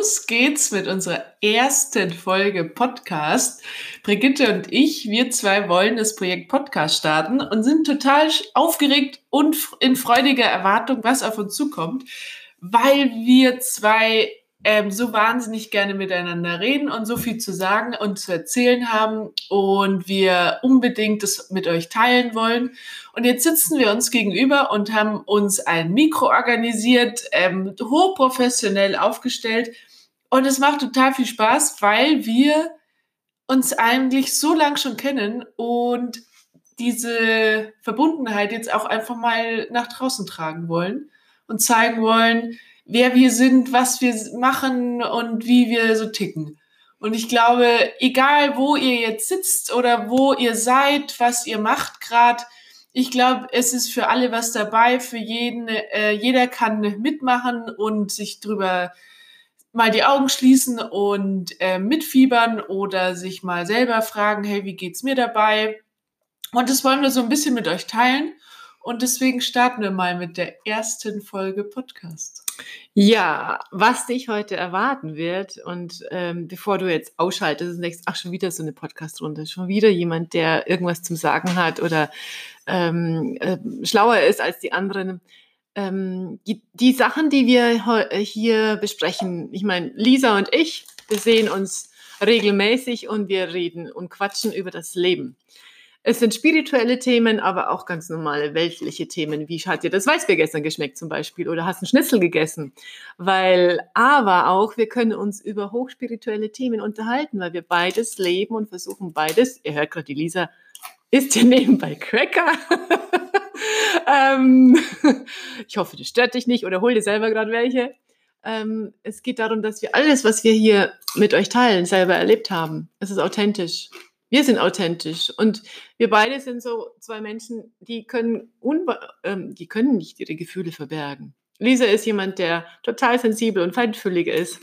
los geht's mit unserer ersten Folge Podcast. Brigitte und ich, wir zwei wollen das Projekt Podcast starten und sind total aufgeregt und in freudiger Erwartung, was auf uns zukommt, weil wir zwei ähm, so wahnsinnig gerne miteinander reden und so viel zu sagen und zu erzählen haben und wir unbedingt das mit euch teilen wollen. Und jetzt sitzen wir uns gegenüber und haben uns ein Mikro organisiert, ähm, hochprofessionell aufgestellt und es macht total viel Spaß, weil wir uns eigentlich so lang schon kennen und diese Verbundenheit jetzt auch einfach mal nach draußen tragen wollen und zeigen wollen, wer wir sind, was wir machen und wie wir so ticken. Und ich glaube, egal wo ihr jetzt sitzt oder wo ihr seid, was ihr macht gerade, ich glaube, es ist für alle was dabei, für jeden, äh, jeder kann mitmachen und sich drüber mal die Augen schließen und äh, mitfiebern oder sich mal selber fragen, hey, wie geht's mir dabei? Und das wollen wir so ein bisschen mit euch teilen. Und deswegen starten wir mal mit der ersten Folge Podcast. Ja, was dich heute erwarten wird und ähm, bevor du jetzt ausschaltest und denkst, ach, schon wieder so eine Podcast-Runde, schon wieder jemand, der irgendwas zum Sagen hat oder ähm, äh, schlauer ist als die anderen. Ähm, die, die Sachen, die wir hier besprechen, ich meine, Lisa und ich, wir sehen uns regelmäßig und wir reden und quatschen über das Leben. Es sind spirituelle Themen, aber auch ganz normale weltliche Themen. Wie hat dir das Weißbier gestern geschmeckt zum Beispiel? Oder hast du einen Schnitzel gegessen? Weil, aber auch, wir können uns über hochspirituelle Themen unterhalten, weil wir beides leben und versuchen beides. Ihr hört gerade die Lisa, ist hier nebenbei Cracker. ähm, ich hoffe, das stört dich nicht oder hol dir selber gerade welche. Ähm, es geht darum, dass wir alles, was wir hier mit euch teilen, selber erlebt haben. Es ist authentisch wir sind authentisch und wir beide sind so zwei Menschen, die können, ähm, die können nicht ihre Gefühle verbergen. Lisa ist jemand, der total sensibel und feinfühlig ist.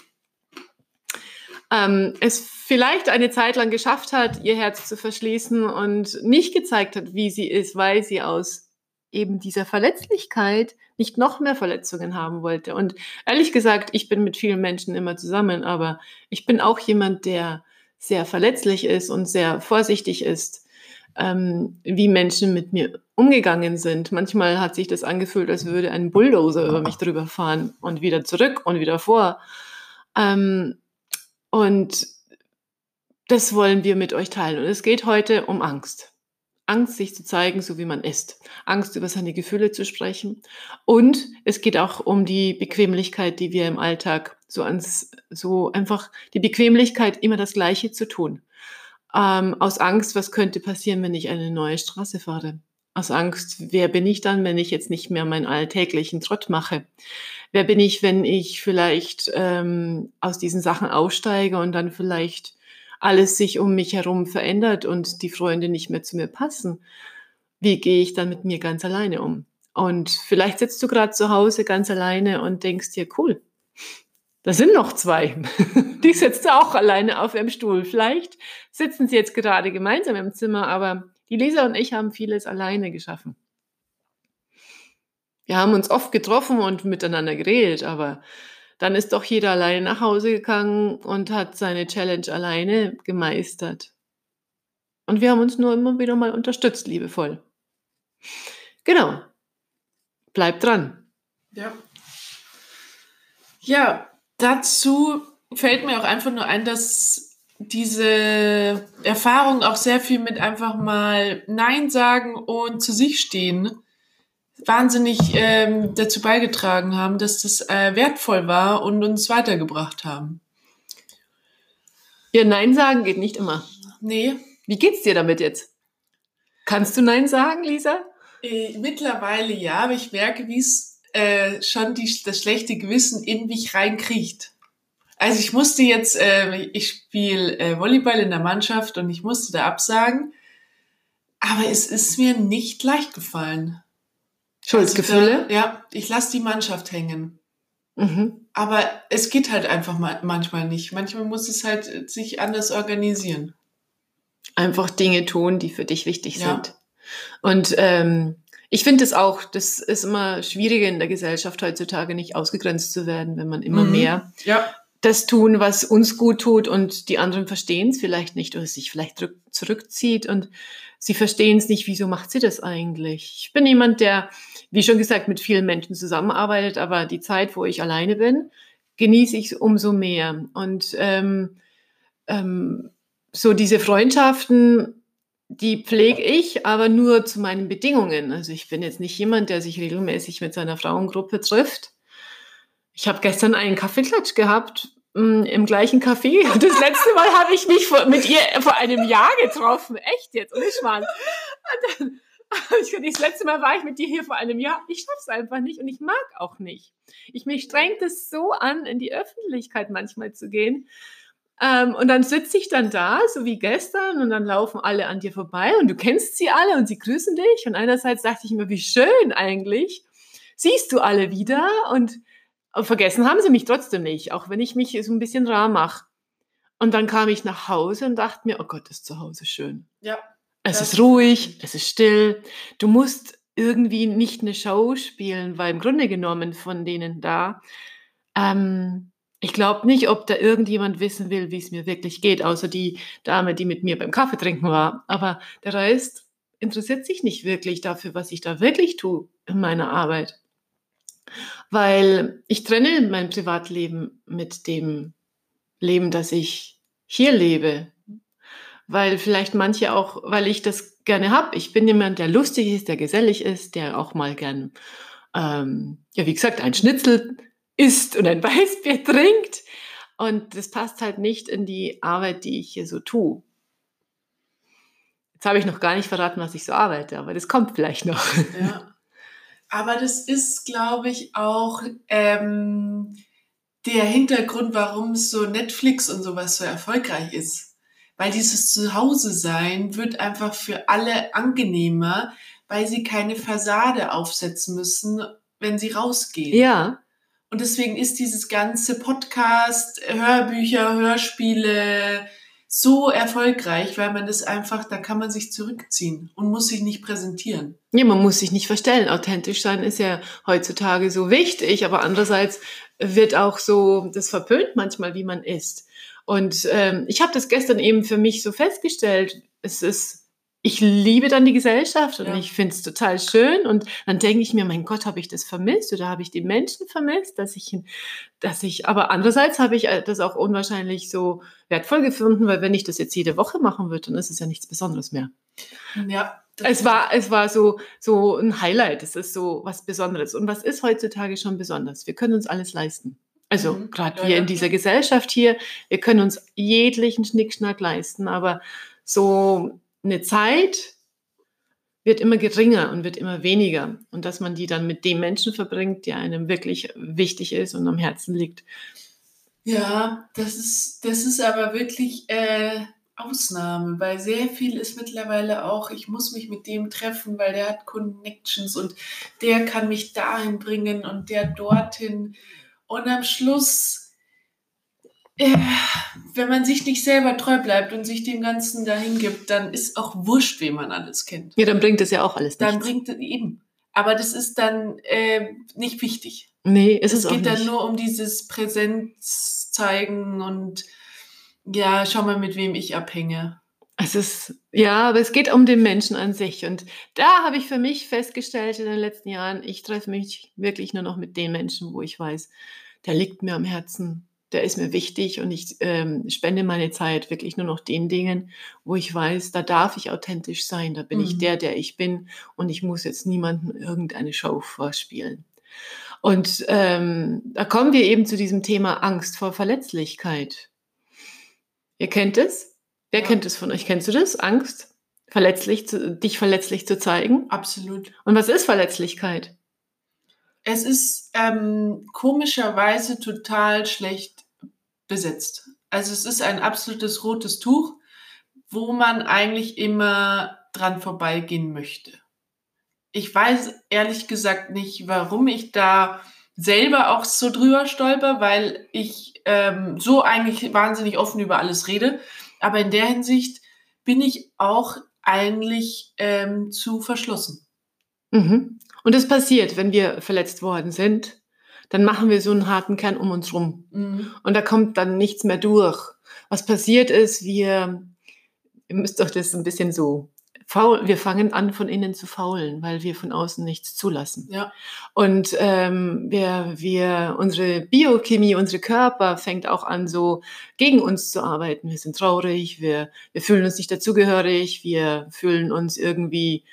Ähm, es vielleicht eine Zeit lang geschafft hat, ihr Herz zu verschließen und nicht gezeigt hat, wie sie ist, weil sie aus eben dieser Verletzlichkeit nicht noch mehr Verletzungen haben wollte. Und ehrlich gesagt, ich bin mit vielen Menschen immer zusammen, aber ich bin auch jemand, der sehr verletzlich ist und sehr vorsichtig ist, ähm, wie Menschen mit mir umgegangen sind. Manchmal hat sich das angefühlt, als würde ein Bulldozer über mich drüber fahren und wieder zurück und wieder vor. Ähm, und das wollen wir mit euch teilen. Und es geht heute um Angst. Angst, sich zu zeigen, so wie man ist. Angst, über seine Gefühle zu sprechen. Und es geht auch um die Bequemlichkeit, die wir im Alltag so ans, so einfach die Bequemlichkeit, immer das Gleiche zu tun. Ähm, aus Angst, was könnte passieren, wenn ich eine neue Straße fahre? Aus Angst, wer bin ich dann, wenn ich jetzt nicht mehr meinen alltäglichen Trott mache? Wer bin ich, wenn ich vielleicht ähm, aus diesen Sachen aussteige und dann vielleicht alles sich um mich herum verändert und die Freunde nicht mehr zu mir passen, wie gehe ich dann mit mir ganz alleine um? Und vielleicht sitzt du gerade zu Hause ganz alleine und denkst dir, cool, da sind noch zwei. Die sitzen auch alleine auf ihrem Stuhl. Vielleicht sitzen sie jetzt gerade gemeinsam im Zimmer, aber die Lisa und ich haben vieles alleine geschaffen. Wir haben uns oft getroffen und miteinander geredet, aber dann ist doch jeder alleine nach Hause gegangen und hat seine Challenge alleine gemeistert. Und wir haben uns nur immer wieder mal unterstützt, liebevoll. Genau. Bleibt dran. Ja. Ja, dazu fällt mir auch einfach nur ein, dass diese Erfahrung auch sehr viel mit einfach mal Nein sagen und zu sich stehen wahnsinnig ähm, dazu beigetragen haben, dass das äh, wertvoll war und uns weitergebracht haben. Ja, Nein sagen geht nicht immer. Nee. Wie geht's dir damit jetzt? Kannst du Nein sagen, Lisa? Äh, mittlerweile ja, aber ich merke, wie es äh, schon die, das schlechte Gewissen in mich reinkriecht. Also ich musste jetzt, äh, ich spiele äh, Volleyball in der Mannschaft und ich musste da absagen, aber es ist mir nicht leicht gefallen. Schuldgefühle? Also, ja, ich lasse die Mannschaft hängen. Mhm. Aber es geht halt einfach manchmal nicht. Manchmal muss es halt sich anders organisieren. Einfach Dinge tun, die für dich wichtig ja. sind. Und ähm, ich finde es auch, das ist immer schwieriger in der Gesellschaft heutzutage nicht ausgegrenzt zu werden, wenn man immer mhm. mehr ja. Das tun, was uns gut tut und die anderen verstehen es vielleicht nicht oder sich vielleicht zurückzieht und sie verstehen es nicht, wieso macht sie das eigentlich? Ich bin jemand, der, wie schon gesagt, mit vielen Menschen zusammenarbeitet, aber die Zeit, wo ich alleine bin, genieße ich umso mehr. Und ähm, ähm, so diese Freundschaften, die pflege ich, aber nur zu meinen Bedingungen. Also ich bin jetzt nicht jemand, der sich regelmäßig mit seiner Frauengruppe trifft. Ich habe gestern einen Kaffeeklatsch gehabt mm, im gleichen Café. Das letzte Mal habe ich mich vor, mit ihr vor einem Jahr getroffen. Echt jetzt, mal. Und dann, ich, das letzte Mal war ich mit dir hier vor einem Jahr. Ich schaff's einfach nicht und ich mag auch nicht. Ich mich strengt es so an, in die Öffentlichkeit manchmal zu gehen. Ähm, und dann sitze ich dann da, so wie gestern, und dann laufen alle an dir vorbei und du kennst sie alle und sie grüßen dich. Und einerseits dachte ich mir, wie schön eigentlich. Siehst du alle wieder und vergessen haben sie mich trotzdem nicht, auch wenn ich mich so ein bisschen rar mache. Und dann kam ich nach Hause und dachte mir, oh Gott, ist zu Hause schön. Ja. Es ist ruhig, es ist still. Du musst irgendwie nicht eine Show spielen, weil im Grunde genommen von denen da, ähm, ich glaube nicht, ob da irgendjemand wissen will, wie es mir wirklich geht, außer die Dame, die mit mir beim Kaffee trinken war. Aber der Rest interessiert sich nicht wirklich dafür, was ich da wirklich tue in meiner Arbeit. Weil ich trenne mein Privatleben mit dem Leben, das ich hier lebe. Weil vielleicht manche auch, weil ich das gerne habe. Ich bin jemand, der lustig ist, der gesellig ist, der auch mal gern, ähm, ja, wie gesagt, ein Schnitzel isst und ein Weißbier trinkt. Und das passt halt nicht in die Arbeit, die ich hier so tue. Jetzt habe ich noch gar nicht verraten, was ich so arbeite, aber das kommt vielleicht noch. Ja. Aber das ist, glaube ich, auch ähm, der Hintergrund, warum so Netflix und sowas so erfolgreich ist. Weil dieses Zuhause-Sein wird einfach für alle angenehmer, weil sie keine Fassade aufsetzen müssen, wenn sie rausgehen. Ja. Und deswegen ist dieses ganze Podcast, Hörbücher, Hörspiele so erfolgreich, weil man das einfach, da kann man sich zurückziehen und muss sich nicht präsentieren. Ja, man muss sich nicht verstellen. Authentisch sein ist ja heutzutage so wichtig, aber andererseits wird auch so das verpönt manchmal, wie man ist. Und ähm, ich habe das gestern eben für mich so festgestellt. Es ist ich liebe dann die Gesellschaft und ja. ich finde es total schön. Und dann denke ich mir, mein Gott, habe ich das vermisst oder habe ich die Menschen vermisst, dass ich, dass ich, aber andererseits habe ich äh, das auch unwahrscheinlich so wertvoll gefunden, weil wenn ich das jetzt jede Woche machen würde, dann ist es ja nichts Besonderes mehr. Ja. Es war, es war so, so ein Highlight. Es ist so was Besonderes. Und was ist heutzutage schon besonders? Wir können uns alles leisten. Also mhm. gerade ja, wir ja. in dieser Gesellschaft hier, wir können uns jeglichen Schnickschnack leisten, aber so eine Zeit wird immer geringer und wird immer weniger. Und dass man die dann mit dem Menschen verbringt, der einem wirklich wichtig ist und am Herzen liegt. Ja, das ist, das ist aber wirklich äh, Ausnahme, weil sehr viel ist mittlerweile auch, ich muss mich mit dem treffen, weil der hat Connections und der kann mich dahin bringen und der dorthin. Und am Schluss wenn man sich nicht selber treu bleibt und sich dem Ganzen dahin gibt, dann ist auch wurscht, wen man alles kennt. Ja, dann bringt es ja auch alles nichts. Dann bringt es eben. Aber das ist dann äh, nicht wichtig. Nee, ist es, es geht dann nur um dieses Präsenz zeigen und ja, schau mal, mit wem ich abhänge. Es ist, ja, aber es geht um den Menschen an sich. Und da habe ich für mich festgestellt in den letzten Jahren, ich treffe mich wirklich nur noch mit den Menschen, wo ich weiß, der liegt mir am Herzen der ist mir wichtig und ich ähm, spende meine Zeit wirklich nur noch den Dingen, wo ich weiß, da darf ich authentisch sein, da bin mhm. ich der, der ich bin und ich muss jetzt niemandem irgendeine Show vorspielen. Und ähm, da kommen wir eben zu diesem Thema Angst vor Verletzlichkeit. Ihr kennt es? Wer ja. kennt es von euch? Kennst du das? Angst, verletzlich zu, dich verletzlich zu zeigen? Absolut. Und was ist Verletzlichkeit? Es ist ähm, komischerweise total schlecht besetzt. Also es ist ein absolutes rotes Tuch, wo man eigentlich immer dran vorbeigehen möchte. Ich weiß ehrlich gesagt nicht, warum ich da selber auch so drüber stolper, weil ich ähm, so eigentlich wahnsinnig offen über alles rede. Aber in der Hinsicht bin ich auch eigentlich ähm, zu verschlossen. Mhm. Und es passiert, wenn wir verletzt worden sind, dann machen wir so einen harten Kern um uns rum. Mhm. Und da kommt dann nichts mehr durch. Was passiert ist, wir, ihr müsst doch das ein bisschen so faul, wir fangen an, von innen zu faulen, weil wir von außen nichts zulassen. Ja. Und ähm, wir, wir, unsere Biochemie, unsere Körper fängt auch an, so gegen uns zu arbeiten. Wir sind traurig, wir, wir fühlen uns nicht dazugehörig, wir fühlen uns irgendwie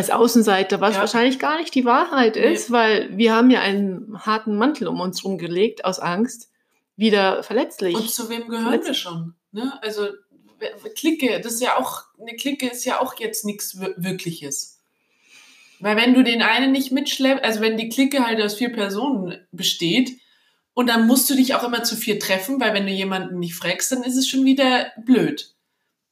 als Außenseiter, was Ja. wahrscheinlich gar nicht die Wahrheit Nee. ist, weil wir haben ja einen harten Mantel um uns rumgelegt aus Angst, wieder verletzlich. Und zu wem gehören wir schon? Ne? Also Clique, das ist ja auch, eine Clique ist ja auch jetzt nichts wir- Wirkliches. Weil wenn du den einen nicht mitschleppst, also wenn die Clique halt aus vier Personen besteht, und dann musst du dich auch immer zu vier treffen, weil wenn du jemanden nicht fragst, dann ist es schon wieder blöd.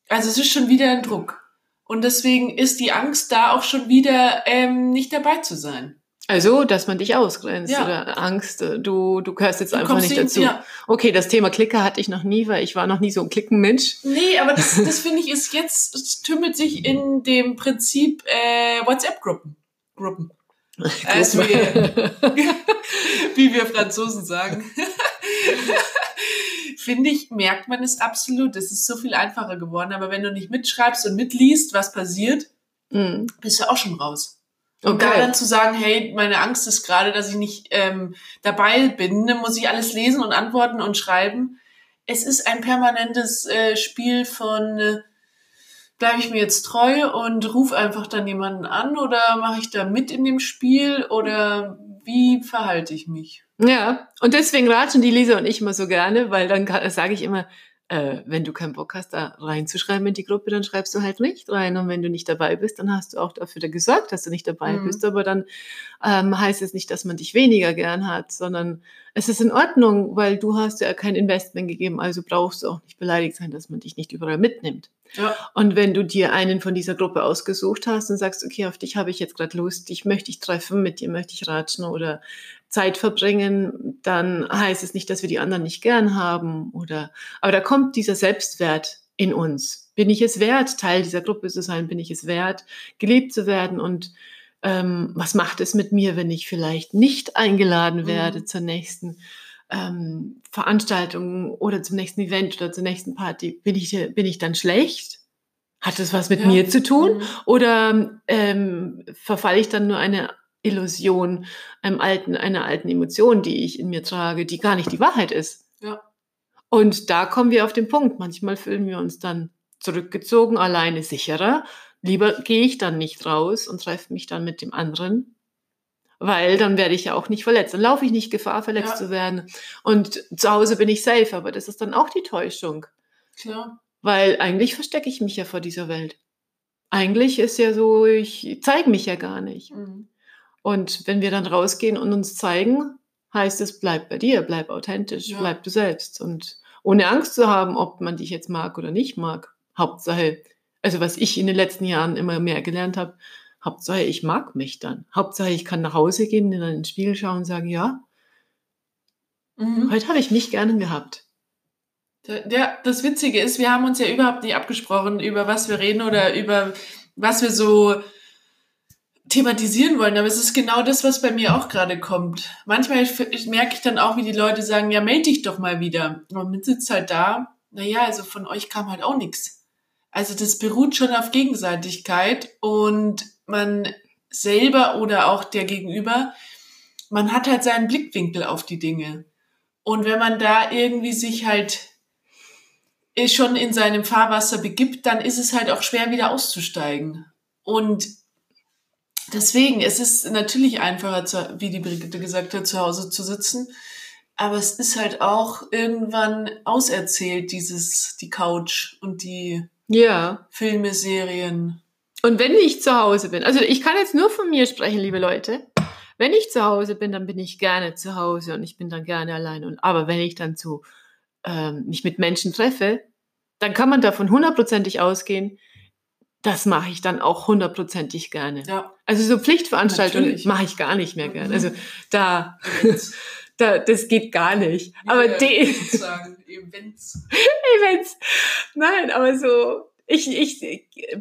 Also es ist schon wieder ein Druck. Und deswegen ist die Angst da auch schon wieder ähm, nicht dabei zu sein. Also, dass man dich ausgrenzt Ja. oder Angst, äh, du, du gehörst jetzt Du einfach nicht dazu. Ja, Okay, das Thema Klicker hatte ich noch nie, weil ich war noch nie so ein Klickenmensch. Nee, aber das, das finde ich ist jetzt, es tümmelt sich in dem Prinzip äh, WhatsApp-Gruppen. Gruppen. Also wir, wie wir Franzosen sagen. Finde ich, merkt man es absolut. Es ist so viel einfacher geworden. Aber wenn du nicht mitschreibst und mitliest, was passiert, Mm, bist du auch schon raus. Und da Okay. dann zu sagen, hey, meine Angst ist gerade, dass ich nicht ähm, dabei bin, dann muss ich alles lesen und antworten und schreiben. Es ist ein permanentes äh, Spiel von, äh, bleibe ich mir jetzt treu und ruf einfach dann jemanden an oder mache ich da mit in dem Spiel oder wie verhalte ich mich? Ja, und deswegen ratschen die Lisa und ich immer so gerne, weil dann sage ich immer, äh, wenn du keinen Bock hast, da reinzuschreiben in die Gruppe, dann schreibst du halt nicht rein. Und wenn du nicht dabei bist, dann hast du auch dafür gesorgt, dass du nicht dabei Mhm. bist. Aber dann ähm, heißt es nicht, dass man dich weniger gern hat, sondern es ist in Ordnung, weil du hast ja kein Investment gegeben, also brauchst du auch nicht beleidigt sein, dass man dich nicht überall mitnimmt. Ja, Und wenn du dir einen von dieser Gruppe ausgesucht hast und sagst, okay, auf dich habe ich jetzt gerade Lust, dich möchte ich treffen, mit dir möchte ich ratschen oder Zeit verbringen, dann heißt es nicht, dass wir die anderen nicht gern haben oder, aber da kommt dieser Selbstwert in uns. Bin ich es wert, Teil dieser Gruppe zu sein? Bin ich es wert, geliebt zu werden? Und ähm, was macht es mit mir, wenn ich vielleicht nicht eingeladen werde Mhm. zur nächsten ähm, Veranstaltung oder zum nächsten Event oder zur nächsten Party? Bin ich, bin ich dann schlecht? Hat das was mit Ja. mir zu tun? Mhm. Oder ähm, verfalle ich dann nur eine Illusion, einem alten, einer alten Emotion, die ich in mir trage, die gar nicht die Wahrheit ist? Ja. Und da kommen wir auf den Punkt. Manchmal fühlen wir uns dann zurückgezogen, alleine sicherer. Lieber gehe ich dann nicht raus und treffe mich dann mit dem anderen, weil dann werde ich ja auch nicht verletzt. Dann laufe ich nicht Gefahr, verletzt Ja. zu werden. Und zu Hause bin ich safe, aber das ist dann auch die Täuschung. Klar. Weil eigentlich verstecke ich mich ja vor dieser Welt. Eigentlich ist ja so, ich zeige mich ja gar nicht. Mhm. Und wenn wir dann rausgehen und uns zeigen, heißt es, bleib bei dir, bleib authentisch, Ja. bleib du selbst. Und ohne Angst zu haben, ob man dich jetzt mag oder nicht mag. Hauptsache, also was ich in den letzten Jahren immer mehr gelernt habe, Hauptsache, ich mag mich dann. Hauptsache, ich kann nach Hause gehen, in den Spiegel schauen und sagen, ja, Mhm. heute habe ich mich gerne gehabt. Ja, das Witzige ist, wir haben uns ja überhaupt nicht abgesprochen, über was wir reden oder über was wir so thematisieren wollen. Aber es ist genau das, was bei mir auch gerade kommt. Manchmal merke ich dann auch, wie die Leute sagen, ja, melde dich doch mal wieder. Und man sitzt halt da, naja, also von euch kam halt auch nichts. Also das beruht schon auf Gegenseitigkeit und man selber oder auch der Gegenüber, man hat halt seinen Blickwinkel auf die Dinge. Und wenn man da irgendwie sich halt eh schon in seinem Fahrwasser begibt, dann ist es halt auch schwer wieder auszusteigen. Und deswegen, es ist natürlich einfacher, zu, wie die Brigitte gesagt hat, zu Hause zu sitzen. Aber es ist halt auch irgendwann auserzählt, dieses, die Couch und die Ja. Filme, Serien. Und wenn ich zu Hause bin, also ich kann jetzt nur von mir sprechen, liebe Leute. Wenn ich zu Hause bin, dann bin ich gerne zu Hause und ich bin dann gerne allein. Und aber wenn ich dann zu ähm, mich mit Menschen treffe, dann kann man davon hundertprozentig ausgehen, das mache ich dann auch hundertprozentig gerne. Ja, Also so Pflichtveranstaltungen Natürlich. mache ich gar nicht mehr gerne. Mhm. Also da, Events. da, das geht gar nicht. Aber Wie wir die, sagen, Events. Events. Nein, aber so, ich, ich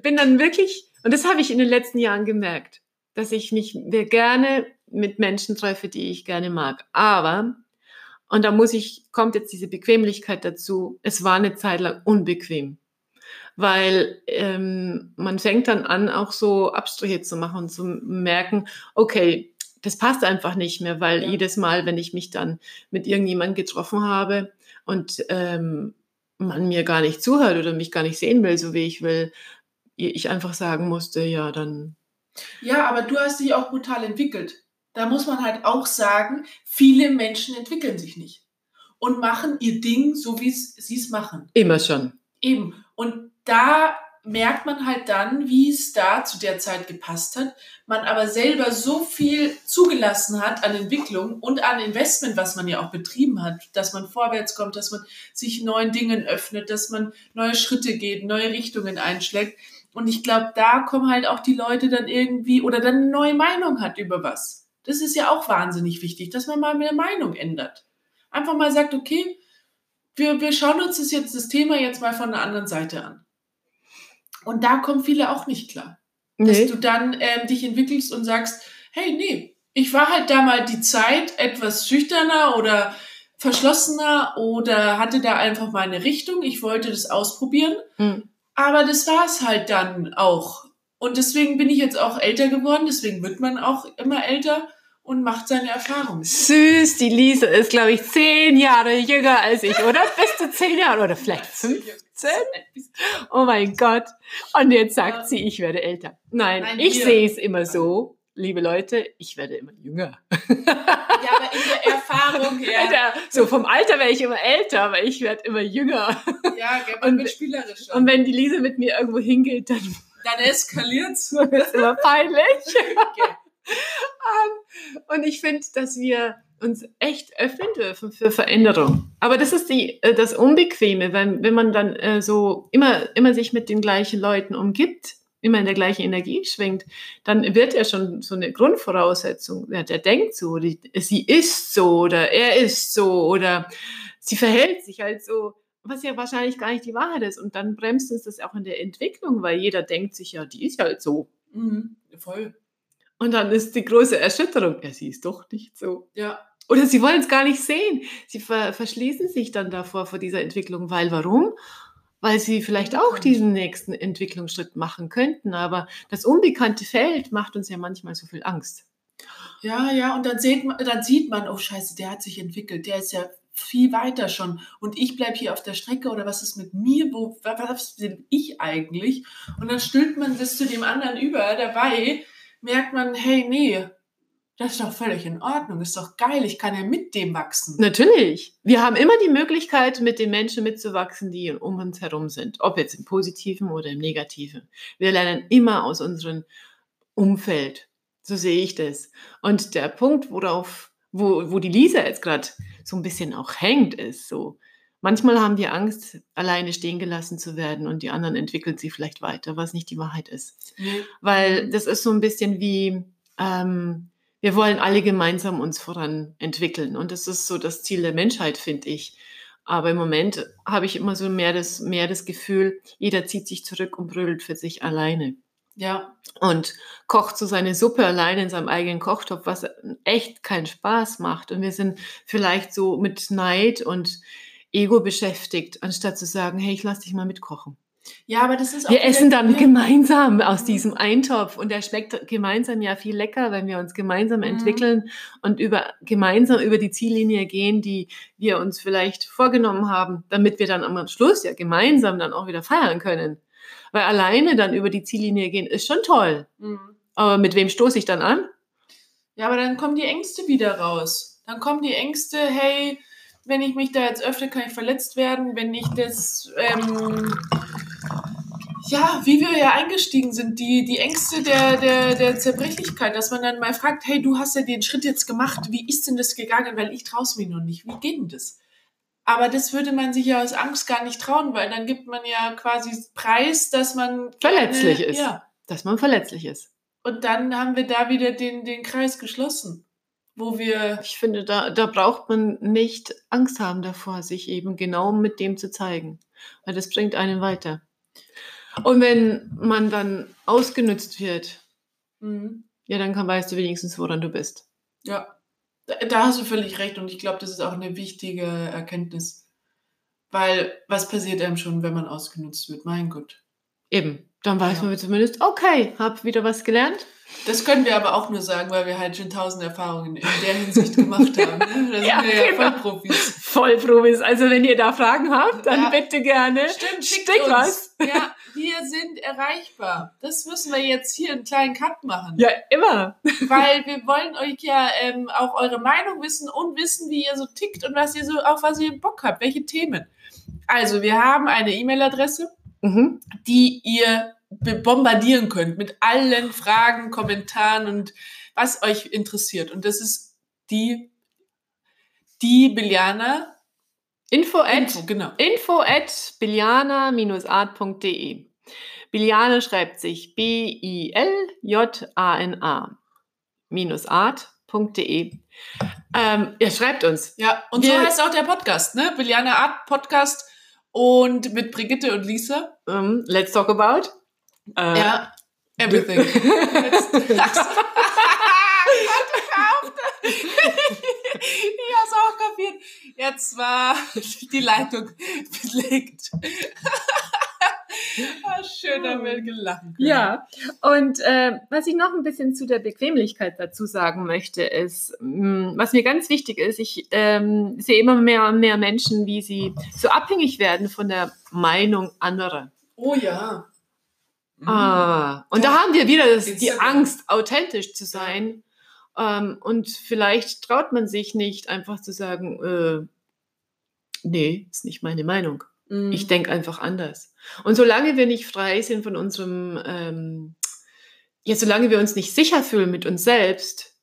bin dann wirklich, und das habe ich in den letzten Jahren gemerkt, dass ich mich gerne mit Menschen treffe, die ich gerne mag. Aber, und da muss ich, kommt jetzt diese Bequemlichkeit dazu, es war eine Zeit lang unbequem. Weil ähm, man fängt dann an, auch so Abstriche zu machen und zu merken, okay, das passt einfach nicht mehr, weil ja. jedes Mal, wenn ich mich dann mit irgendjemandem getroffen habe und ähm, man mir gar nicht zuhört oder mich gar nicht sehen will, so wie ich will, ich einfach sagen musste, ja, dann. Ja, aber du hast dich auch brutal entwickelt. Da muss man halt auch sagen, viele Menschen entwickeln sich nicht und machen ihr Ding so, wie sie es machen. Immer schon. Eben. Und da merkt man halt dann, wie es da zu der Zeit gepasst hat, man aber selber so viel zugelassen hat an Entwicklung und an Investment, was man ja auch betrieben hat, dass man vorwärts kommt, dass man sich neuen Dingen öffnet, dass man neue Schritte geht, neue Richtungen einschlägt. Und ich glaube, da kommen halt auch die Leute dann irgendwie oder dann eine neue Meinung hat über was. Das ist ja auch wahnsinnig wichtig, dass man mal eine Meinung ändert. Einfach mal sagt, okay, wir, wir schauen uns das jetzt das Thema jetzt mal von der anderen Seite an. Und da kommen viele auch nicht klar. Nee. Dass du dann ähm, dich entwickelst und sagst, hey, nee, ich war halt da mal die Zeit etwas schüchterner oder verschlossener oder hatte da einfach mal eine Richtung. Ich wollte das ausprobieren. Mhm. Aber das war es halt dann auch. Und deswegen bin ich jetzt auch älter geworden. Deswegen wird man auch immer älter und macht seine Erfahrungen. Süß, die Lisa ist, glaube ich, zehn Jahre jünger als ich, oder? Bist du zehn Jahre oder vielleicht 15? Oh mein Gott. Und jetzt sagt sie, ich werde älter. Nein, Nein ich sehe es immer so, liebe Leute, ich werde immer jünger. Ja, aber in der Erfahrung her. So vom Alter wäre ich immer älter, aber ich werde immer jünger. Ja, gell, und, spielerisch. Und wenn die Lisa mit mir irgendwo hingeht, dann... Dann eskaliert's. Das ist immer peinlich. Okay. Um, und ich finde, dass wir uns echt öffnen dürfen für Veränderung. Aber das ist die, äh, das Unbequeme, wenn, wenn man dann äh, so immer, immer sich mit den gleichen Leuten umgibt, immer in der gleichen Energie schwingt, dann wird ja schon so eine Grundvoraussetzung, ja, der denkt so, die, sie ist so oder er ist so oder sie verhält sich halt so, was ja wahrscheinlich gar nicht die Wahrheit ist. Und dann bremst uns das auch in der Entwicklung, weil jeder denkt sich ja, die ist halt so. Mhm, voll. Und dann ist die große Erschütterung, ja, sie ist doch nicht so. Ja. Oder sie wollen es gar nicht sehen. Sie ver verschließen sich dann davor vor dieser Entwicklung, weil warum? Weil sie vielleicht auch diesen nächsten Entwicklungsschritt machen könnten. Aber das unbekannte Feld macht uns ja manchmal so viel Angst. Ja, ja, und dann sieht man, dann sieht man, oh Scheiße, der hat sich entwickelt, der ist ja viel weiter schon und ich bleibe hier auf der Strecke oder was ist mit mir, wo, was bin ich eigentlich? Und dann stülpt man das zu dem anderen über, dabei merkt man, hey, nee, das ist doch völlig in Ordnung, ist doch geil, ich kann ja mit dem wachsen. Natürlich. Wir haben immer die Möglichkeit, mit den Menschen mitzuwachsen, die um uns herum sind, ob jetzt im positiven oder im negativen. Wir lernen immer aus unserem Umfeld. So sehe ich das. Und der Punkt, worauf, wo, wo die Lisa jetzt gerade so ein bisschen auch hängt, ist so, manchmal haben wir Angst, alleine stehen gelassen zu werden und die anderen entwickeln sie vielleicht weiter, was nicht die Wahrheit ist. Mhm. Weil das ist so ein bisschen wie, ähm, wir wollen alle gemeinsam uns voran entwickeln. Und das ist so das Ziel der Menschheit, finde ich. Aber im Moment habe ich immer so mehr das, mehr das Gefühl, jeder zieht sich zurück und brüllt für sich alleine. Ja. Und kocht so seine Suppe alleine in seinem eigenen Kochtopf, was echt keinen Spaß macht. Und wir sind vielleicht so mit Neid und Ego beschäftigt, anstatt zu sagen, hey, ich lass dich mal mitkochen. Ja, aber das ist auch. Wir essen dann ja. gemeinsam aus diesem Eintopf und der schmeckt gemeinsam ja viel lecker, wenn wir uns gemeinsam mhm. entwickeln und über, gemeinsam über die Ziellinie gehen, die wir uns vielleicht vorgenommen haben, damit wir dann am Schluss ja gemeinsam dann auch wieder feiern können. Weil alleine dann über die Ziellinie gehen ist schon toll. Mhm. Aber mit wem stoße ich dann an? Ja, aber dann kommen die Ängste wieder raus. Dann kommen die Ängste, hey, wenn ich mich da jetzt öffne, kann ich verletzt werden. Wenn ich das, ähm, ja, wie wir ja eingestiegen sind, die, die Ängste der, der, der Zerbrechlichkeit, dass man dann mal fragt, hey, du hast ja den Schritt jetzt gemacht, wie ist denn das gegangen? Weil ich traue es mir noch nicht. Wie geht denn das? Aber das würde man sich ja aus Angst gar nicht trauen, weil dann gibt man ja quasi Preis, dass man verletzlich gerne, ist. Ja. Dass man verletzlich ist. Und dann haben wir da wieder den, den Kreis geschlossen wo wir. Ich finde, da, da braucht man nicht Angst haben davor, sich eben genau mit dem zu zeigen, weil das bringt einen weiter. Und wenn man dann ausgenutzt wird, mhm. ja, dann kann, weißt du wenigstens, woran du bist. Ja, da, da hast du völlig recht und ich glaube, das ist auch eine wichtige Erkenntnis. Weil was passiert einem schon, wenn man ausgenutzt wird? Mein Gott. Eben. Dann weiß Ja. man zumindest, okay, hab wieder was gelernt. Das können wir aber auch nur sagen, weil wir halt schon tausend Erfahrungen in der Hinsicht gemacht haben. Ne? Da sind Ja, wir ja genau. Vollprofis. Vollprofis. Also wenn ihr da Fragen habt, dann Ja. bitte gerne. Stimmt, schickt Schick uns. was. Ja, wir sind erreichbar. Das müssen wir jetzt hier einen kleinen Cut machen. Ja, immer. Weil wir wollen euch ja ähm, auch eure Meinung wissen und wissen, wie ihr so tickt und was ihr so, auf was ihr Bock habt, welche Themen. Also, wir haben eine E-Mail-Adresse, Mhm. die ihr bombardieren könnt mit allen Fragen, Kommentaren und was euch interessiert. Und das ist die, die Biliana. Info at, Info, genau. info at biliana-art.de. Biliana schreibt sich B-I-L-J-A-N-A minus art.de. Ähm, ihr schreibt uns. Ja, und so Wir- heißt auch der Podcast, ne? Biliana Art Podcast und mit Brigitte und Lisa. Ähm, let's talk about. Äh, Ja, everything. ich hab's auch kapiert. Jetzt war die Leitung belegt. Ah, Schön, haben wir gelacht. können. Ja, und äh, was ich noch ein bisschen zu der Bequemlichkeit dazu sagen möchte, ist, mh, was mir ganz wichtig ist, ich ähm, sehe immer mehr und mehr Menschen, wie sie so abhängig werden von der Meinung anderer. Oh ja. Mhm. Ah, und da haben wir wieder das, die. Angst, authentisch zu sein. Ähm, und vielleicht traut man sich nicht, einfach zu sagen, äh, nee, ist nicht meine Meinung. Mhm. Ich denke einfach anders. Und solange wir nicht frei sind von unserem, ähm, ja, solange wir uns nicht sicher fühlen mit uns selbst,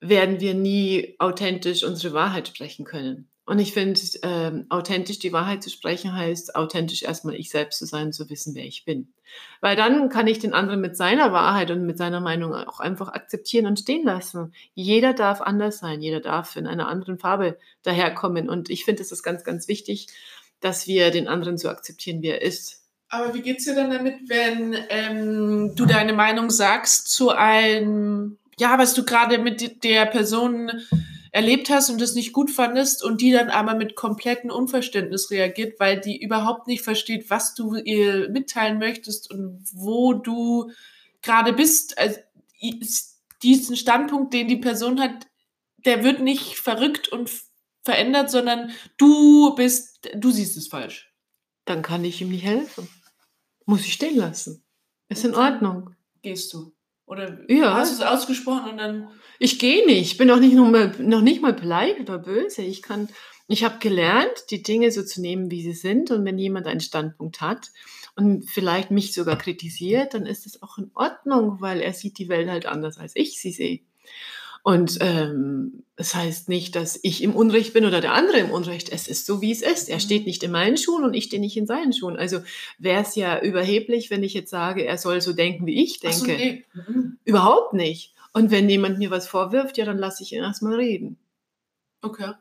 werden wir nie authentisch unsere Wahrheit sprechen können. Und ich finde, ähm, authentisch die Wahrheit zu sprechen heißt, authentisch erstmal ich selbst zu sein, zu wissen, wer ich bin. Weil dann kann ich den anderen mit seiner Wahrheit und mit seiner Meinung auch einfach akzeptieren und stehen lassen. Jeder darf anders sein, jeder darf in einer anderen Farbe daherkommen. Und ich finde, es ist ganz, ganz wichtig, dass wir den anderen so akzeptieren, wie er ist. Aber wie geht's dir dann damit, wenn ähm, du deine Meinung sagst zu einem, ja, was du gerade mit der Person erlebt hast und das nicht gut fandest und die dann aber mit komplettem Unverständnis reagiert, weil die überhaupt nicht versteht, was du ihr mitteilen möchtest und wo du gerade bist. Also, diesen Standpunkt, den die Person hat, der wird nicht verrückt und verändert, sondern du bist, du siehst es falsch. Dann kann ich ihm nicht helfen. Muss ich stehen lassen. Ist in Ordnung. Gehst du? Oder Ja. hast du es ausgesprochen und dann. Ich gehe nicht. Ich bin auch nicht noch, mal, noch nicht mal beleidigt oder böse. Ich kann, ich habe gelernt, die Dinge so zu nehmen, wie sie sind. Und wenn jemand einen Standpunkt hat und vielleicht mich sogar kritisiert, dann ist es auch in Ordnung, weil er sieht die Welt halt anders, als ich sie sehe. Und ähm, es heißt nicht, dass ich im Unrecht bin oder der andere im Unrecht. Es ist so, wie es ist. Er steht nicht in meinen Schuhen und ich stehe nicht in seinen Schuhen. Also wäre es ja überheblich, wenn ich jetzt sage, er soll so denken, wie ich Ach so, denke. nee. Mhm. Überhaupt nicht. Und wenn jemand mir was vorwirft, ja, dann lasse ich ihn erstmal reden. Okay.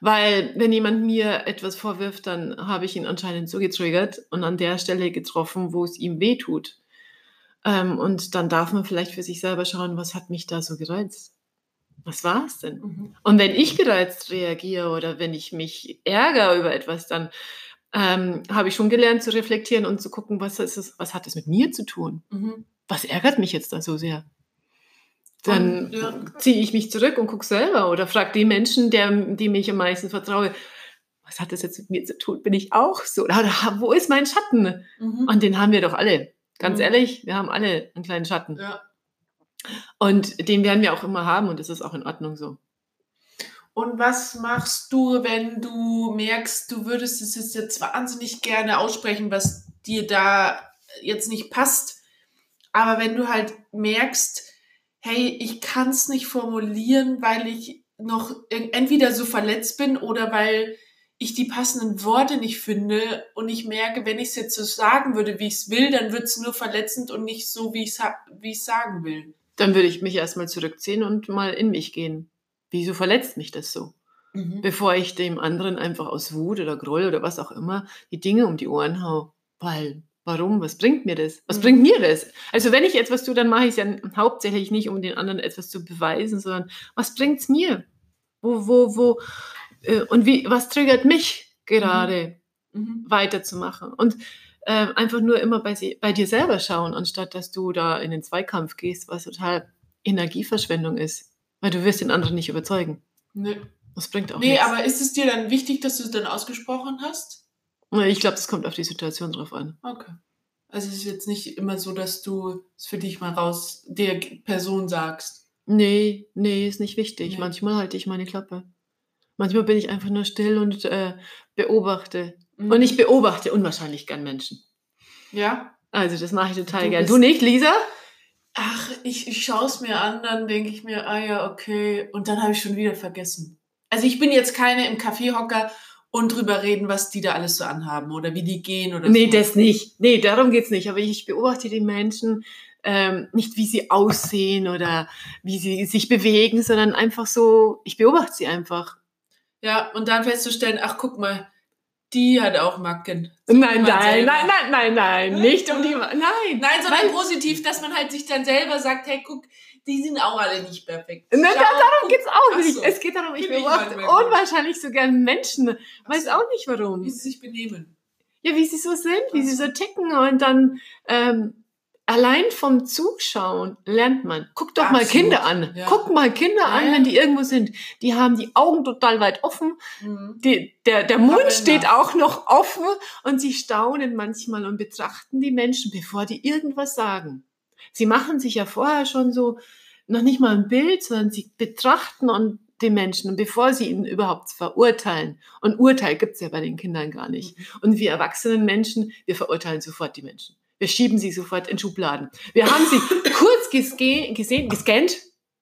Weil wenn jemand mir etwas vorwirft, dann habe ich ihn anscheinend so getriggert und an der Stelle getroffen, wo es ihm weh tut. Ähm, und dann darf man vielleicht für sich selber schauen, was hat mich da so gereizt? Was war es denn? Mhm. Und wenn ich gereizt reagiere oder wenn ich mich ärgere über etwas, dann ähm, habe ich schon gelernt zu reflektieren und zu gucken, was, ist es, was hat es mit mir zu tun? Mhm. Was ärgert mich jetzt da so sehr? Dann ja. ziehe ich mich zurück und gucke selber oder frage die Menschen, der, die mich am meisten vertraue, was hat das jetzt mit mir zu tun? Bin ich auch so? Oder, oder wo ist mein Schatten? Mhm. Und den haben wir doch alle. Ganz Mhm. ehrlich, wir haben alle einen kleinen Schatten. ja. Und den werden wir auch immer haben und das ist auch in Ordnung so. Und was machst du, wenn du merkst, du würdest es jetzt, wahnsinnig gerne aussprechen, was dir da jetzt nicht passt, aber wenn du halt merkst, hey, ich kann es nicht formulieren, weil ich noch en- entweder so verletzt bin oder weil ich die passenden Worte nicht finde und ich merke, wenn ich es jetzt so sagen würde, wie ich es will, dann wird es nur verletzend und nicht so, wie ich es wie ich's sagen will. Dann würde ich mich erstmal zurückziehen und mal in mich gehen. Wieso verletzt mich das so? Mhm. Bevor ich dem anderen einfach aus Wut oder Groll oder was auch immer die Dinge um die Ohren hau. Weil Warum? Was bringt mir das? Was Mhm. bringt mir das? Also wenn ich etwas tue, dann mache ich es ja hauptsächlich nicht, um den anderen etwas zu beweisen, sondern was bringt's mir? Wo, wo, wo, und wie, was triggert mich gerade? Mhm. weiterzumachen. Und ähm, einfach nur immer bei, sie, bei dir selber schauen, anstatt dass du da in den Zweikampf gehst, was total Energieverschwendung ist. Weil du wirst den anderen nicht überzeugen. Nee, Das bringt auch nee nichts. aber ist es dir dann wichtig, dass du es dann ausgesprochen hast? ich glaube, das kommt auf die Situation drauf an. Okay. Also es ist jetzt nicht immer so, dass du es für dich mal raus der Person sagst. Nee, nee, ist nicht wichtig. Nee. Manchmal halte ich meine Klappe. Manchmal bin ich einfach nur still und äh, beobachte. Mhm. Und ich beobachte unwahrscheinlich gern Menschen. Ja. Also das mache ich total Du gern. Du nicht, Lisa? Ach, ich, ich schaue es mir an, dann denke ich mir, ah ja, okay. Und dann habe ich schon wieder vergessen. Also ich bin jetzt keine im Kaffeehocker und drüber reden, was die da alles so anhaben oder wie die gehen oder Nee, so. das nicht. Nee, darum geht's nicht. Aber ich beobachte die Menschen ähm, nicht, wie sie aussehen oder wie sie sich bewegen, sondern einfach so, ich beobachte sie einfach. Ja, und dann festzustellen, ach guck mal, die hat auch Macken. Nein, nein, nein, nein, nein, nein, nicht um die, nein. Nein, sondern Weil- positiv, dass man halt sich dann selber sagt, hey, guck, die sind auch alle nicht perfekt. Nein, Schau, darum geht's auch nicht. so. Es geht darum, ich beobachte unwahrscheinlich so gern Menschen. Ach Weiß so. auch nicht warum. wie sie sich benehmen. Ja, wie sie so sind, wie sie so. so ticken und dann ähm, allein vom Zuschauen lernt man. Guck doch mal Absolut. Kinder an. Ja. Guck mal Kinder Ja, an, wenn die irgendwo sind. Die haben die Augen total weit offen. Mhm. Die, der, der Mund steht nach. auch noch offen und sie staunen manchmal und betrachten die Menschen, bevor die irgendwas sagen. Sie machen sich ja vorher schon so noch nicht mal ein Bild, sondern sie betrachten und den Menschen, und bevor sie ihn überhaupt verurteilen. Und Urteil gibt's ja bei den Kindern gar nicht. Und wir erwachsenen Menschen, wir verurteilen sofort die Menschen. Wir schieben sie sofort in Schubladen. Wir haben sie kurz gesge gesehen, gescannt.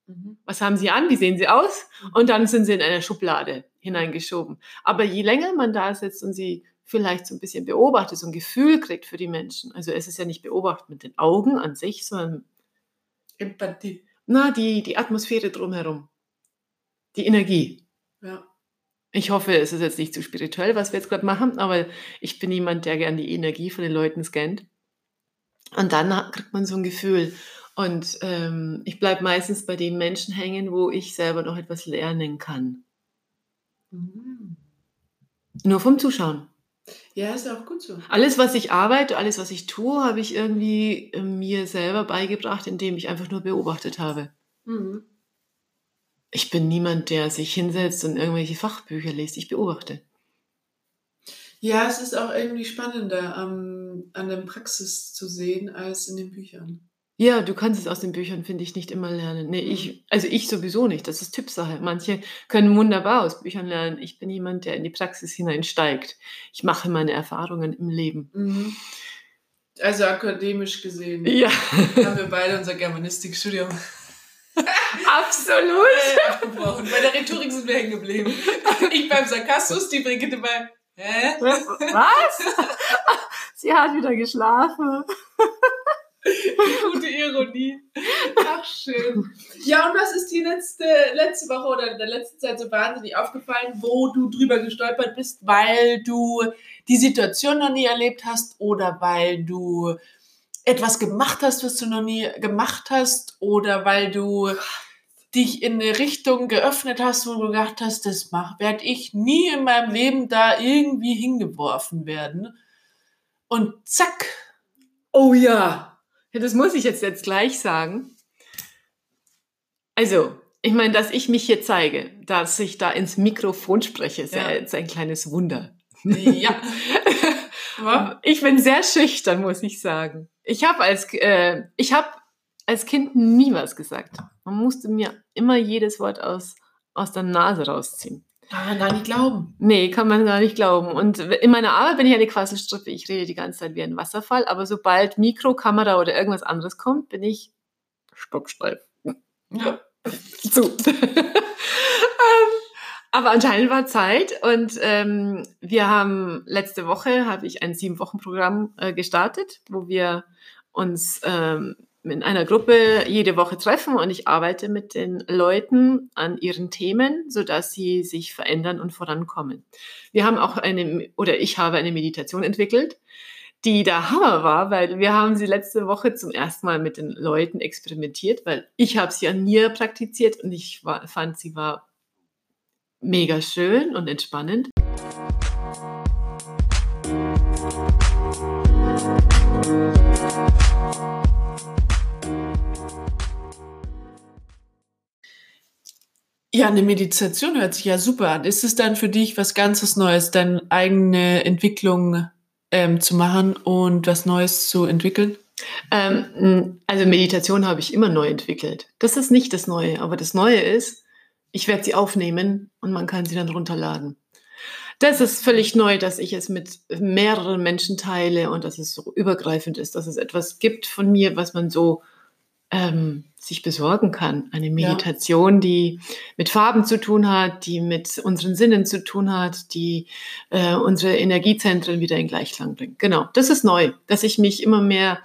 Mhm. Was haben sie an? Wie sehen sie aus? Und dann sind sie in eine Schublade hineingeschoben. Aber je länger man da sitzt und sie vielleicht so ein bisschen beobachtet, so ein Gefühl kriegt für die Menschen. Also es ist ja nicht beobachtet mit den Augen an sich, sondern Empathie. na, die, die Atmosphäre drumherum. Die Energie. Ja. Ich hoffe, es ist jetzt nicht zu spirituell, was wir jetzt gerade machen, aber ich bin jemand, der gern die Energie von den Leuten scannt. Und dann kriegt man so ein Gefühl. Und ähm, ich bleibe meistens bei den Menschen hängen, wo ich selber noch etwas lernen kann. Mhm. Nur vom Zuschauen. Ja, ist auch gut so. Alles, was ich arbeite, alles, was ich tue, habe ich irgendwie äh, mir selber beigebracht, indem ich einfach nur beobachtet habe. Mhm. Ich bin niemand, der sich hinsetzt und irgendwelche Fachbücher liest. Ich beobachte. Ja, es ist auch irgendwie spannender, ähm, an der Praxis zu sehen, als in den Büchern. Ja, du kannst es aus den Büchern, finde ich, nicht immer lernen. Nee, ich, also ich sowieso nicht. Das ist Typsache. Manche können wunderbar aus Büchern lernen. Ich bin jemand, der in die Praxis hineinsteigt. Ich mache meine Erfahrungen im Leben. Mhm. Also akademisch gesehen Ja, haben wir beide unser Germanistikstudium absolut. äh, abgebrochen. Bei der Rhetorik sind wir hängen geblieben. Ich beim Sarkasmus, die Brigitte bei Hä? Was? Sie hat wieder geschlafen. Gute Ironie. Ach, schön. Ja, und was ist dir letzte, letzte Woche oder in der letzten Zeit so wahnsinnig aufgefallen, wo du drüber gestolpert bist, weil du die Situation noch nie erlebt hast oder weil du etwas gemacht hast, was du noch nie gemacht hast oder weil du dich in eine Richtung geöffnet hast, wo du gedacht hast, das werde ich nie in meinem Leben da irgendwie hingeworfen werden. Und zack, Oh ja. ja. Das muss ich jetzt, jetzt gleich sagen. Also, ich meine, dass ich mich hier zeige, dass ich da ins Mikrofon spreche, ist ja, jetzt ein kleines Wunder. ja. Ja. Ich bin sehr schüchtern, muss ich sagen. Ich habe als, äh, ich habe als Kind nie was gesagt. Man musste mir immer jedes Wort aus, aus der Nase rausziehen. Kann man gar nicht glauben. Nee, kann man gar nicht glauben. Und in meiner Arbeit bin ich eine Quasselstrippe. Ich rede die ganze Zeit wie ein Wasserfall, aber sobald Mikro, Kamera oder irgendwas anderes kommt, bin ich stocksteif. Ja. Zu. ähm, aber anscheinend war Zeit und ähm, wir haben letzte Woche habe ich ein sieben Wochen Programm äh, gestartet, wo wir uns ähm, in einer Gruppe jede Woche treffen und ich arbeite mit den Leuten an ihren Themen, so dass sie sich verändern und vorankommen. Wir haben auch eine oder ich habe eine Meditation entwickelt, die der Hammer war, weil wir haben sie letzte Woche zum ersten Mal mit den Leuten experimentiert, weil ich habe sie an mir praktiziert und ich war, fand, sie war mega schön und entspannend. Ja, eine Meditation hört sich ja super an. Ist es dann für dich was ganzes Neues, deine eigene Entwicklung ähm, zu machen und was Neues zu entwickeln? Ähm, also Meditation habe ich immer neu entwickelt. Das ist nicht das Neue, aber das Neue ist, ich werde sie aufnehmen und man kann sie dann runterladen. Das ist völlig neu, dass ich es mit mehreren Menschen teile und dass es so übergreifend ist, dass es etwas gibt von mir, was man so ähm, sich besorgen kann. Eine Meditation, ja. die mit Farben zu tun hat, die mit unseren Sinnen zu tun hat, die äh, unsere Energiezentren wieder in Gleichklang bringt. Genau, das ist neu, dass ich mich immer mehr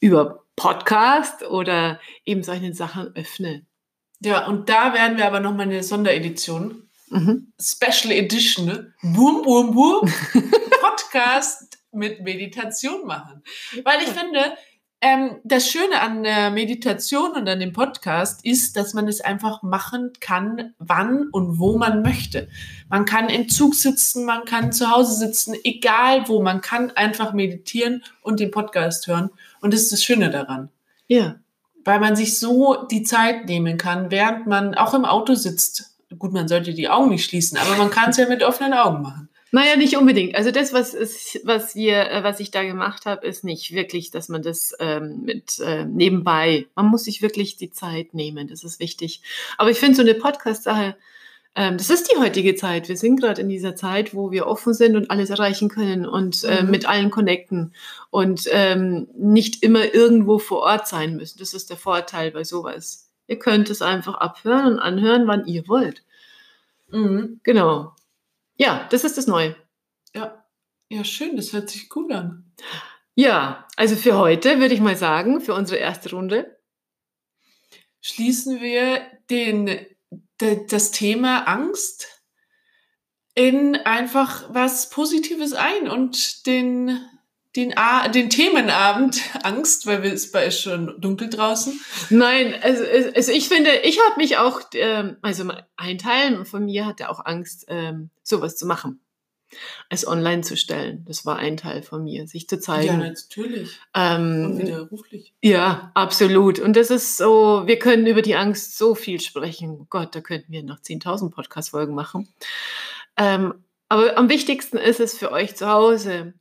über Podcast oder eben solchen Sachen öffne. Ja, und da werden wir aber nochmal eine Sonderedition, mhm. Special Edition, ne? boom, boom, boom, Podcast mit Meditation machen. Weil ich finde, ähm, das Schöne an der Meditation und an dem Podcast ist, dass man es einfach machen kann, wann und wo man möchte. Man kann im Zug sitzen, man kann zu Hause sitzen, egal wo. Man kann einfach meditieren und den Podcast hören. Und das ist das Schöne daran. Ja. Weil man sich so die Zeit nehmen kann, während man auch im Auto sitzt. Gut, man sollte die Augen nicht schließen, aber man kann es ja mit offenen Augen machen. Naja, nicht unbedingt. Also das, was, ist, was wir, äh, was ich da gemacht habe, ist nicht wirklich, dass man das ähm, mit äh, nebenbei. Man muss sich wirklich die Zeit nehmen. Das ist wichtig. Aber ich finde so eine Podcast-Sache, ähm, das ist die heutige Zeit. Wir sind gerade in dieser Zeit, wo wir offen sind und alles erreichen können und äh, mhm. mit allen connecten und ähm, nicht immer irgendwo vor Ort sein müssen. Das ist der Vorteil bei sowas. Ihr könnt es einfach abhören und anhören, wann ihr wollt. Mhm. Genau. Ja, das ist das Neue. Ja. Ja, schön, das hört sich gut an. Ja, also für heute würde ich mal sagen, für unsere erste Runde. Schließen wir den, das Thema Angst in einfach was Positives ein und den den, A den Themenabend Angst, weil es ist schon dunkel draußen? Nein, also, also ich finde, ich habe mich auch, ähm, also ein Teil von mir hatte auch Angst, ähm, sowas zu machen. Es online zu stellen. Das war ein Teil von mir, sich zu zeigen. Ja, natürlich. Ähm, Und widerruflich. Ja, absolut. Und das ist so, wir können über die Angst so viel sprechen. Gott, da könnten wir noch 10.000 Podcast-Folgen machen. Ähm, aber am wichtigsten ist es für euch zu Hause,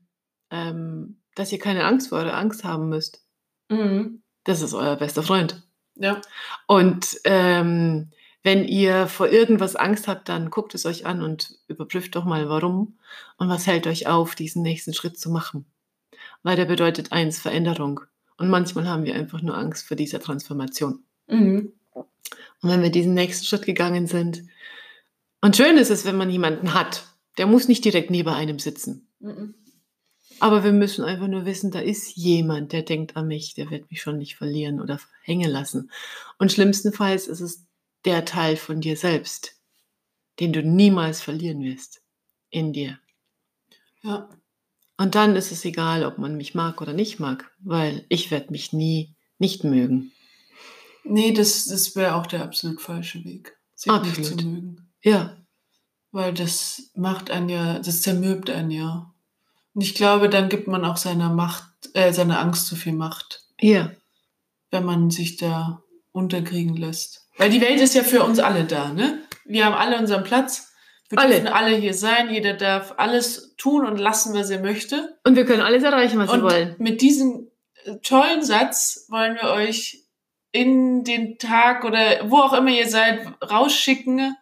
ähm, dass ihr keine Angst vor oder Angst haben müsst. Mhm. Das ist euer bester Freund. Ja. Und ähm, wenn ihr vor irgendwas Angst habt, dann guckt es euch an und überprüft doch mal, warum und was hält euch auf, diesen nächsten Schritt zu machen. Weil der bedeutet eins, Veränderung. Und manchmal haben wir einfach nur Angst vor dieser Transformation. Mhm. Und wenn wir diesen nächsten Schritt gegangen sind, und schön ist es, wenn man jemanden hat, der muss nicht direkt neben einem sitzen. Mhm. Aber wir müssen einfach nur wissen, da ist jemand, der denkt an mich, der wird mich schon nicht verlieren oder hängen lassen. Und schlimmstenfalls ist es der Teil von dir selbst, den du niemals verlieren wirst in dir. Ja. Und dann ist es egal, ob man mich mag oder nicht mag, weil ich werde mich nie nicht mögen. Nee, das, das wäre auch der absolut falsche Weg, sich absolut. nicht zu mögen. Ja. Weil das macht einen ja, das zermürbt einen ja. Und ich glaube, dann gibt man auch seiner Macht, äh, seiner Angst zu viel Macht. Ja. Wenn man sich da unterkriegen lässt. Weil die Welt ist ja für uns alle da, ne? Wir haben alle unseren Platz. Wir alle. dürfen alle hier sein. Jeder darf alles tun und lassen, was er möchte. Und wir können alles erreichen, was und wir wollen. Mit diesem äh, tollen Satz wollen wir euch in den Tag oder wo auch immer ihr seid, rausschicken.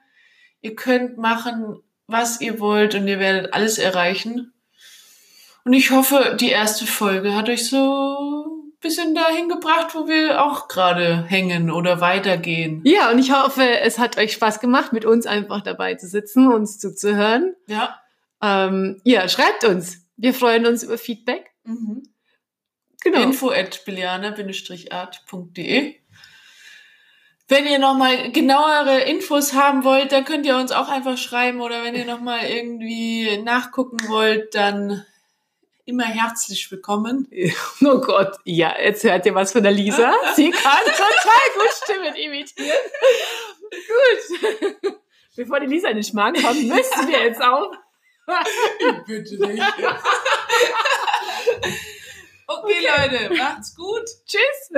Ihr könnt machen, was ihr wollt und ihr werdet alles erreichen. Und ich hoffe, die erste Folge hat euch so ein bisschen dahin gebracht, wo wir auch gerade hängen oder weitergehen. Ja, und ich hoffe, es hat euch Spaß gemacht, mit uns einfach dabei zu sitzen, uns zuzuhören. Ja. Ähm, ja, schreibt uns. Wir freuen uns über Feedback. Mhm. Genau. Info at art.de wenn ihr nochmal genauere Infos haben wollt, dann könnt ihr uns auch einfach schreiben oder wenn ihr nochmal irgendwie nachgucken wollt, dann immer herzlich willkommen. Oh Gott, ja, jetzt hört ihr was von der Lisa. Sie kann total gut Stimmen imitieren. gut. Bevor die Lisa in den Schmarrn kommt, müssen wir jetzt auch. ich bitte nicht. okay, okay, Leute, macht's gut. Tschüss.